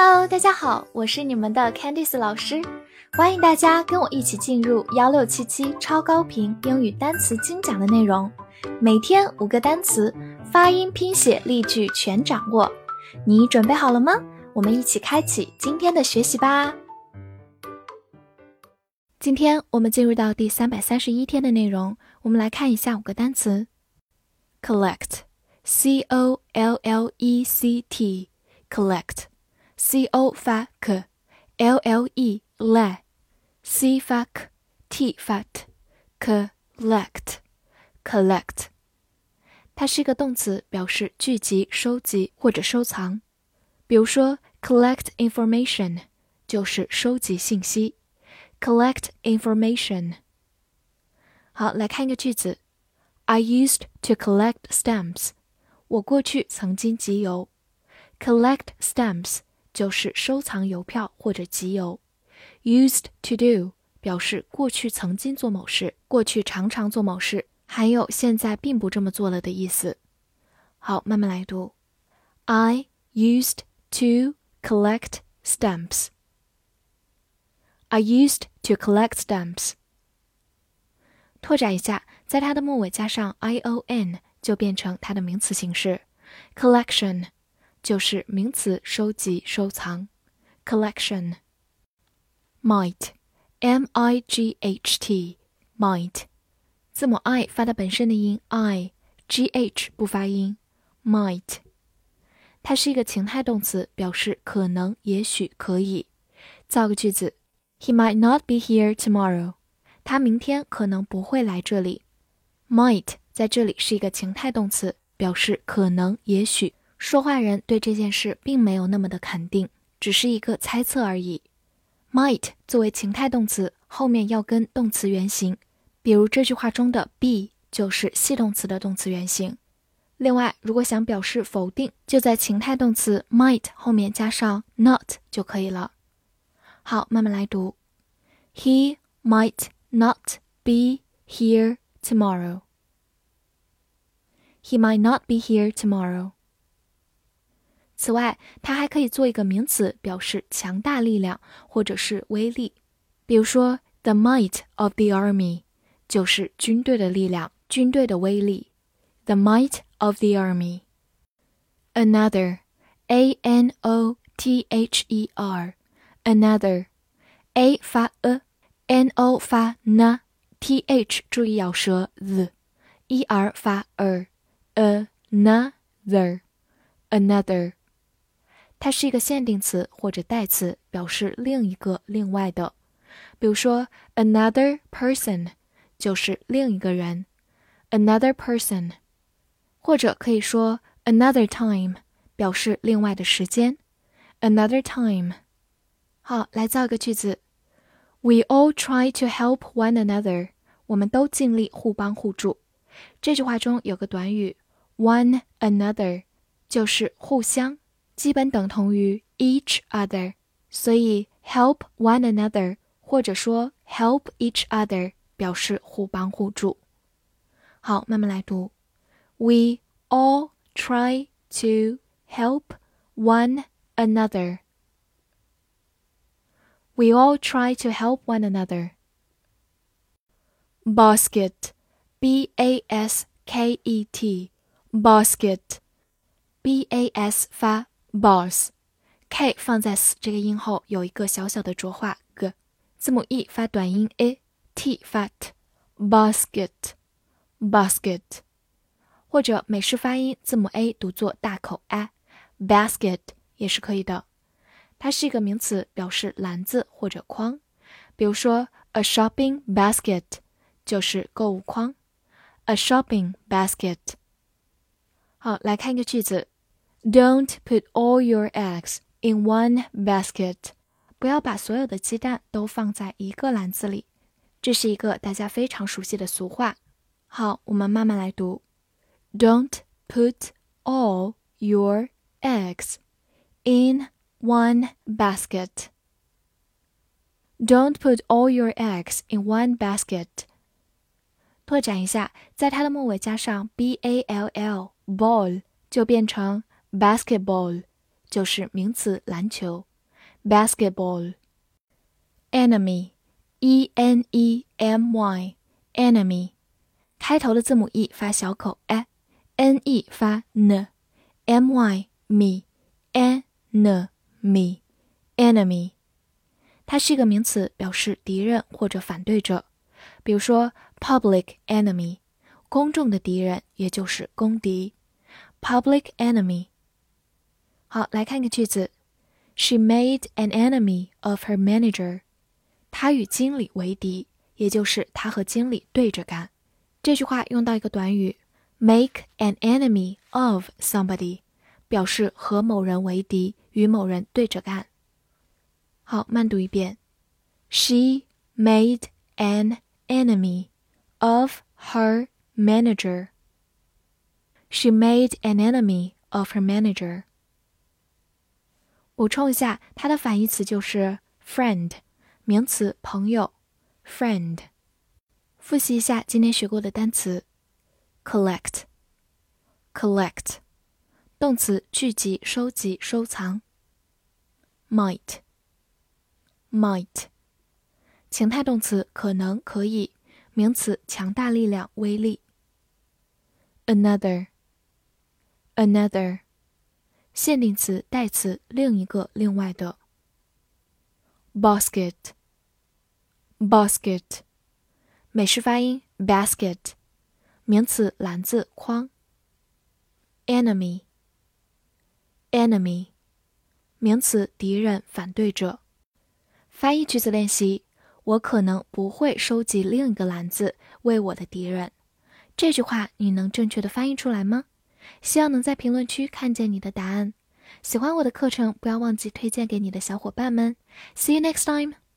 Hello，大家好，我是你们的 Candice 老师，欢迎大家跟我一起进入幺六七七超高频英语单词精讲的内容，每天五个单词，发音、拼写、例句全掌握，你准备好了吗？我们一起开启今天的学习吧。今天我们进入到第三百三十一天的内容，我们来看一下五个单词：collect，c o l l e c t，collect。c o 发 k，l l e le，c 发 k，t 发 t，collect，collect，它是一个动词，表示聚集、收集或者收藏。比如说，collect information 就是收集信息，collect information。好，来看一个句子：I used to collect stamps。我过去曾经集邮。collect stamps。 就是收藏邮票或者集邮。Used to do 表示过去曾经做某事，过去常常做某事，还有现在并不这么做了的意思。好，慢慢来读。I used to collect stamps. I used to collect stamps. 拓展一下，在它的末尾加上 i o n，就变成它的名词形式，collection。就是名词，收集、收藏，collection。might，m i g h t，might，字母 i 发它本身的音，i，g h 不发音，might。它是一个情态动词，表示可能、也许、可以。造个句子：He might not be here tomorrow。他明天可能不会来这里。might 在这里是一个情态动词，表示可能、也许。 说话人对这件事并没有那么的肯定，只是一个猜测而已。might 作为情态动词，后面要跟动词原形，比如这句话中的 be 就是系动词的动词原形。另外，如果想表示否定，就在情态动词 might 后面加上 not 就可以了。好，慢慢来读。He might not be here tomorrow. He might not be here tomorrow. 此外，它还可以做一个名词，表示强大力量或者是威力。比如说，the might of the army 就是军队的力量、军队的威力。the might of the army。another，a n o t h e r，another，a 发 a，n o 发 n，t h 注意咬舌 z，e r 发 er，another，another。 它是一个限定词或者代词，表示另一个、另外的。比如说，another person 就是另一个人，another person，或者可以说 another time，表示另外的时间，another time。好，来造一个句子：We all try to help one another。我们都尽力互帮互助。这句话中有个短语 one another，就是互相。基本等同于 each other，所以 help one another 或者说 help each other 表示互帮互助。好，慢慢来读。We all try to help one another. We all try to help one another. Basket, B A S K E T, basket, B A S 发 boss，k 放在 s 这个音后有一个小小的浊化 g，字母 e 发短音 a，t 发 t，basket，basket，或者美式发音字母 a 读作大口 a，basket 也是可以的。它是一个名词，表示篮子或者筐。比如说，a shopping basket 就是购物筐，a shopping basket。好，来看一个句子。Don't put all your eggs in one basket。不要把所有的鸡蛋都放在一个篮子里。这是一个大家非常熟悉的俗话。好，我们慢慢来读。Don't put all your eggs in one basket. Don't put all your eggs in one basket. 拓展一下，在它的末尾加上 b a l l ball，就变成 Basketball 就是名词篮球 basketball。enemy，e n e m y，enemy，开头的字母 e 发小口，e，n e 发 n，m y me，enemy，enemy，它是一个名词，表示敌人或者反对者。比如说 public enemy，公众的敌人，也就是公敌。public enemy。好，来看个句子：She made an enemy of her manager。她与经理为敌，也就是她和经理对着干。这句话用到一个短语，make an enemy of somebody，表示和某人为敌，与某人对着干。好，慢读一遍：She made an enemy of her manager. She made an enemy of her manager. 补充一下，它的反义词就是 friend，名词朋友，friend。复习一下今天学过的单词：collect，collect，动词聚集、收集、收藏。；might，might，情态动词可能、可以，名词强大力量、威力。；another，another。限定词、代词，另一个、另外的。basket，basket，美式发音 basket，名词，篮子、筐。enemy，enemy，名词，敌人、反对者。翻译句子练习：我可能不会收集另一个篮子为我的敌人。这句话你能正确的翻译出来吗？希望能在评论区看见你的答案。喜欢我的课程，不要忘记推荐给你的小伙伴们。See you next time.